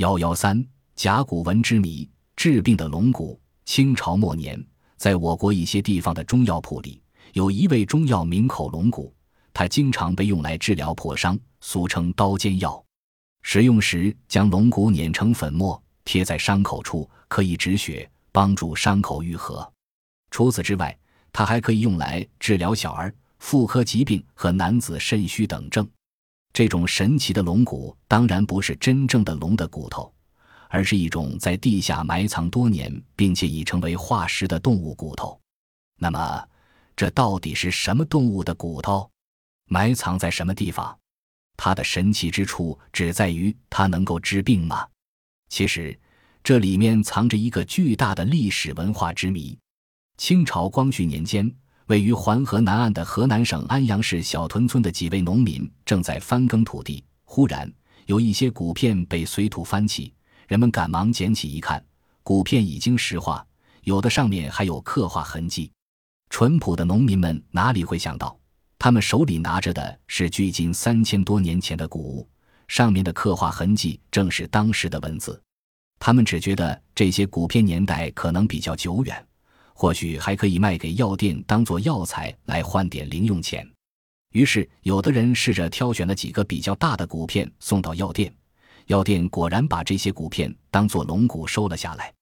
幺幺三甲骨文之谜：治病的龙骨。清朝末年，在我国一些地方的中药铺里，有一味中药名口龙骨，它经常被用来治疗破伤，俗称刀尖药。使用时，将龙骨碾成粉末，贴在伤口处，可以止血，帮助伤口愈合。除此之外，它还可以用来治疗小儿妇科疾病和男子肾虚等症。这种神奇的龙骨当然不是真正的龙的骨头，而是一种在地下埋藏多年并且已成为化石的动物骨头。那么，这到底是什么动物的骨头？埋藏在什么地方？它的神奇之处只在于它能够治病吗？其实，这里面藏着一个巨大的历史文化之谜。清朝光绪年间。位于环河南岸的河南省安阳市小屯村的几位农民正在翻耕土地，忽然有一些骨片被随土翻起，人们赶忙捡起一看，骨片已经石化，有的上面还有刻画痕迹。淳朴的农民们哪里会想到，他们手里拿着的是距今三千多年前的古物，上面的刻画痕迹正是当时的文字。他们只觉得这些骨片年代可能比较久远。或许还可以卖给药店当做药材来换点零用钱，于是有的人试着挑选了几个比较大的骨片送到药店，药店果然把这些骨片当做龙骨收了下来。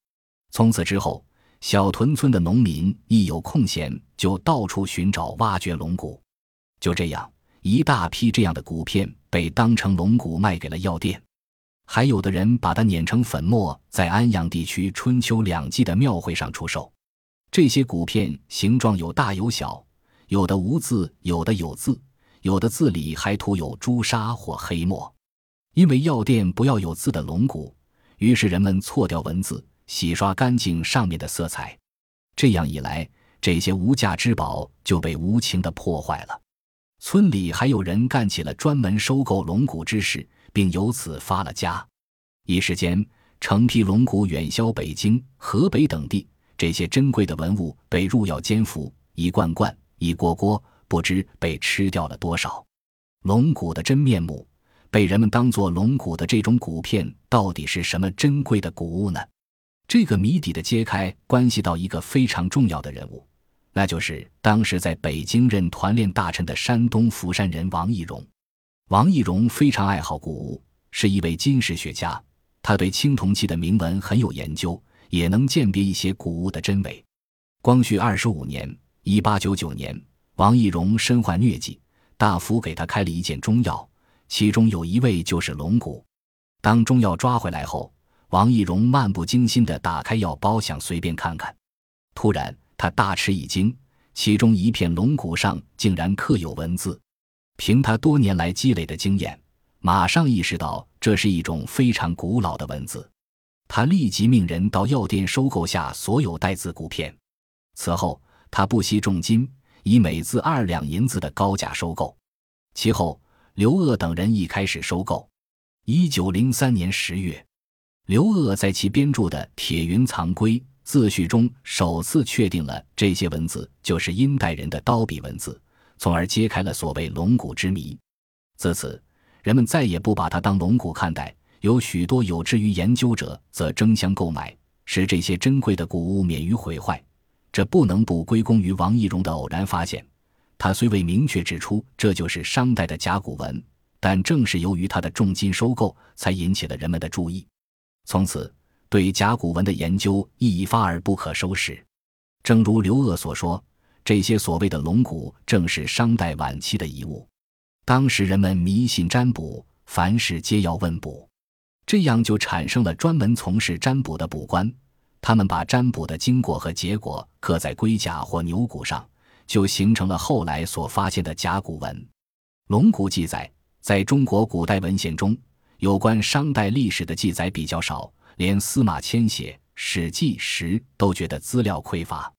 从此之后，小屯村的农民一有空闲就到处寻找挖掘龙骨，就这样一大批这样的骨片被当成龙骨卖给了药店，还有的人把它碾成粉末，在安阳地区春秋两季的庙会上出售。这些骨片形状有大有小，有的无字，有的有字，有的字里还涂有朱砂或黑墨。因为药店不要有字的龙骨，于是人们错掉文字，洗刷干净上面的色彩。这样一来，这些无价之宝就被无情的破坏了。村里还有人干起了专门收购龙骨之事，并由此发了家。一时间，成批龙骨远销北京、河北等地。这些珍贵的文物被入药煎服，一罐罐，一锅锅，不知被吃掉了多少。龙骨的真面目，被人们当作龙骨的这种骨片，到底是什么珍贵的古物呢？这个谜底的揭开，关系到一个非常重要的人物，那就是当时在北京任团练大臣的山东福山人王懿荣。王懿荣非常爱好古物，是一位金石学家，他对青铜器的铭文很有研究。也能鉴别一些古物的真伪。光绪二十五年（一八九九年），王懿荣身患疟疾，大夫给他开了一件中药，其中有一味就是龙骨。当中药抓回来后，王懿荣漫不经心地打开药包，想随便看看。突然，他大吃一惊，其中一片龙骨上竟然刻有文字。凭他多年来积累的经验，马上意识到这是一种非常古老的文字。他立即命人到药店收购下所有带字骨片，此后他不惜重金，以每字二两银子的高价收购。其后，刘鄂等人亦开始收购。一九零三年十月，刘鄂在其编著的《铁云藏龟自序》中首次确定了这些文字就是殷代人的刀笔文字，从而揭开了所谓龙骨之谜。自此，人们再也不把它当龙骨看待。有许多有志于研究者则争相购买，使这些珍贵的古物免于毁坏。这不能不归功于王懿荣的偶然发现。他虽未明确指出这就是商代的甲骨文，但正是由于他的重金收购，才引起了人们的注意。从此，对甲骨文的研究一发而不可收拾。正如刘鄂所说，这些所谓的龙骨正是商代晚期的遗物。当时人们迷信占卜，凡事皆要问卜。这样就产生了专门从事占卜的卜官，他们把占卜的经过和结果刻在龟甲或牛骨上，就形成了后来所发现的甲骨文。龙骨记载在中国古代文献中，有关商代历史的记载比较少，连司马迁写《史记》时都觉得资料匮乏，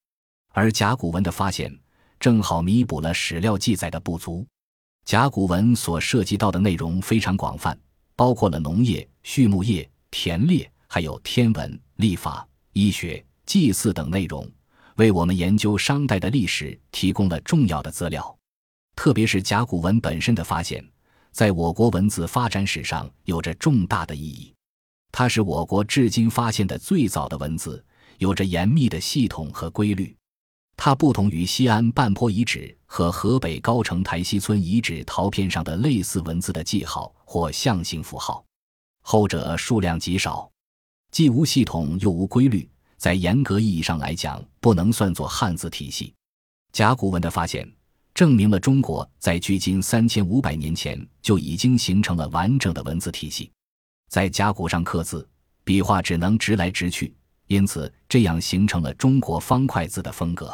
而甲骨文的发现正好弥补了史料记载的不足。甲骨文所涉及到的内容非常广泛。包括了农业、畜牧业、田猎，还有天文、历法、医学、祭祀等内容，为我们研究商代的历史提供了重要的资料。特别是甲骨文本身的发现，在我国文字发展史上有着重大的意义。它是我国至今发现的最早的文字，有着严密的系统和规律。它不同于西安半坡遗址和河北高城台西村遗址陶片上的类似文字的记号或象形符号，后者数量极少，既无系统又无规律，在严格意义上来讲，不能算作汉字体系。甲骨文的发现，证明了中国在距今三千五百年前就已经形成了完整的文字体系。在甲骨上刻字，笔画只能直来直去，因此这样形成了中国方块字的风格。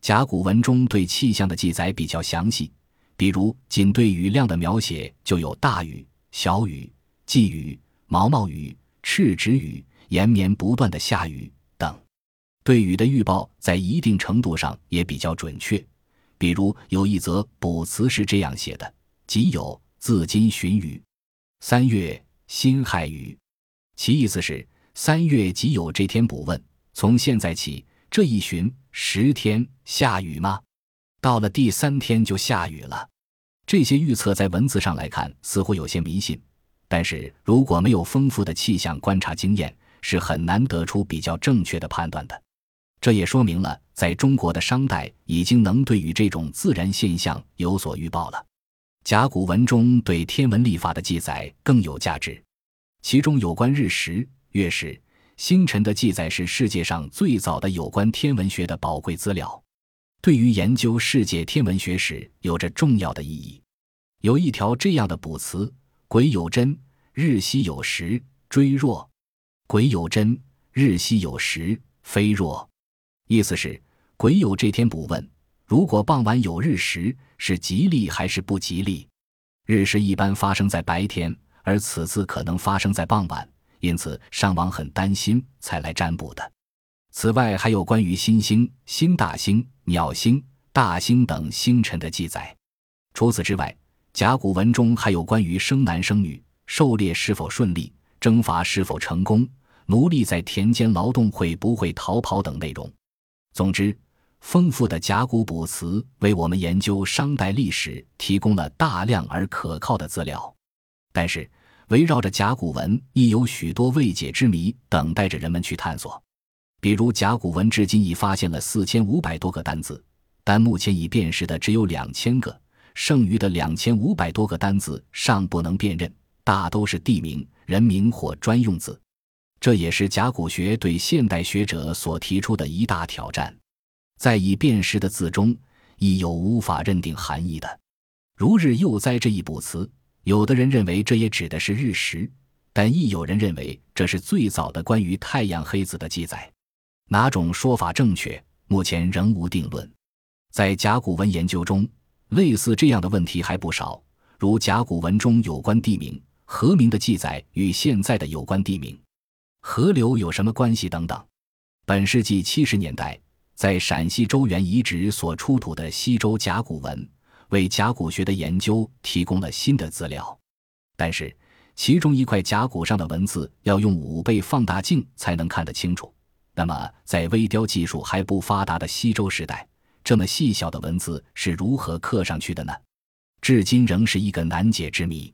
甲骨文中对气象的记载比较详细，比如仅对雨量的描写就有大雨、小雨、季雨、毛毛雨、赤指雨、延绵不断的下雨等。对雨的预报在一定程度上也比较准确，比如有一则卜辞是这样写的：“己酉，自今旬雨，三月辛亥雨。”其意思是三月己酉这天卜问，从现在起这一旬。十天下雨吗？到了第三天就下雨了。这些预测在文字上来看似乎有些迷信，但是如果没有丰富的气象观察经验，是很难得出比较正确的判断的。这也说明了在中国的商代已经能对于这种自然现象有所预报了。甲骨文中对天文历法的记载更有价值，其中有关日食、月食。星辰的记载是世界上最早的有关天文学的宝贵资料，对于研究世界天文学史有着重要的意义。有一条这样的卜辞：“癸有真，日夕有时，追若；癸有真，日夕有时，非若。”意思是癸酉这天卜问，如果傍晚有日食，是吉利还是不吉利？日食一般发生在白天，而此次可能发生在傍晚。因此，商王很担心，才来占卜的。此外，还有关于新星、新大星、鸟星、大星等星辰的记载。除此之外，甲骨文中还有关于生男生女、狩猎是否顺利、征伐是否成功、奴隶在田间劳动会不会逃跑等内容。总之，丰富的甲骨卜辞为我们研究商代历史提供了大量而可靠的资料。但是，围绕着甲骨文，亦有许多未解之谜等待着人们去探索。比如，甲骨文至今已发现了四千五百多个单字，但目前已辨识的只有两千个，剩余的两千五百多个单字尚不能辨认，大都是地名、人名或专用字。这也是甲骨学对现代学者所提出的一大挑战。在已辨识的字中，亦有无法认定含义的，如“日又哉”这一卜辞。有的人认为这也指的是日食，但亦有人认为这是最早的关于太阳黑子的记载。哪种说法正确，目前仍无定论。在甲骨文研究中，类似这样的问题还不少，如甲骨文中有关地名、河名的记载与现在的有关地名、河流有什么关系等等。本世纪七十年代，在陕西周原遗址所出土的西周甲骨文。为甲骨学的研究提供了新的资料，但是其中一块甲骨上的文字要用五倍放大镜才能看得清楚。那么，在微雕技术还不发达的西周时代，这么细小的文字是如何刻上去的呢？至今仍是一个难解之谜。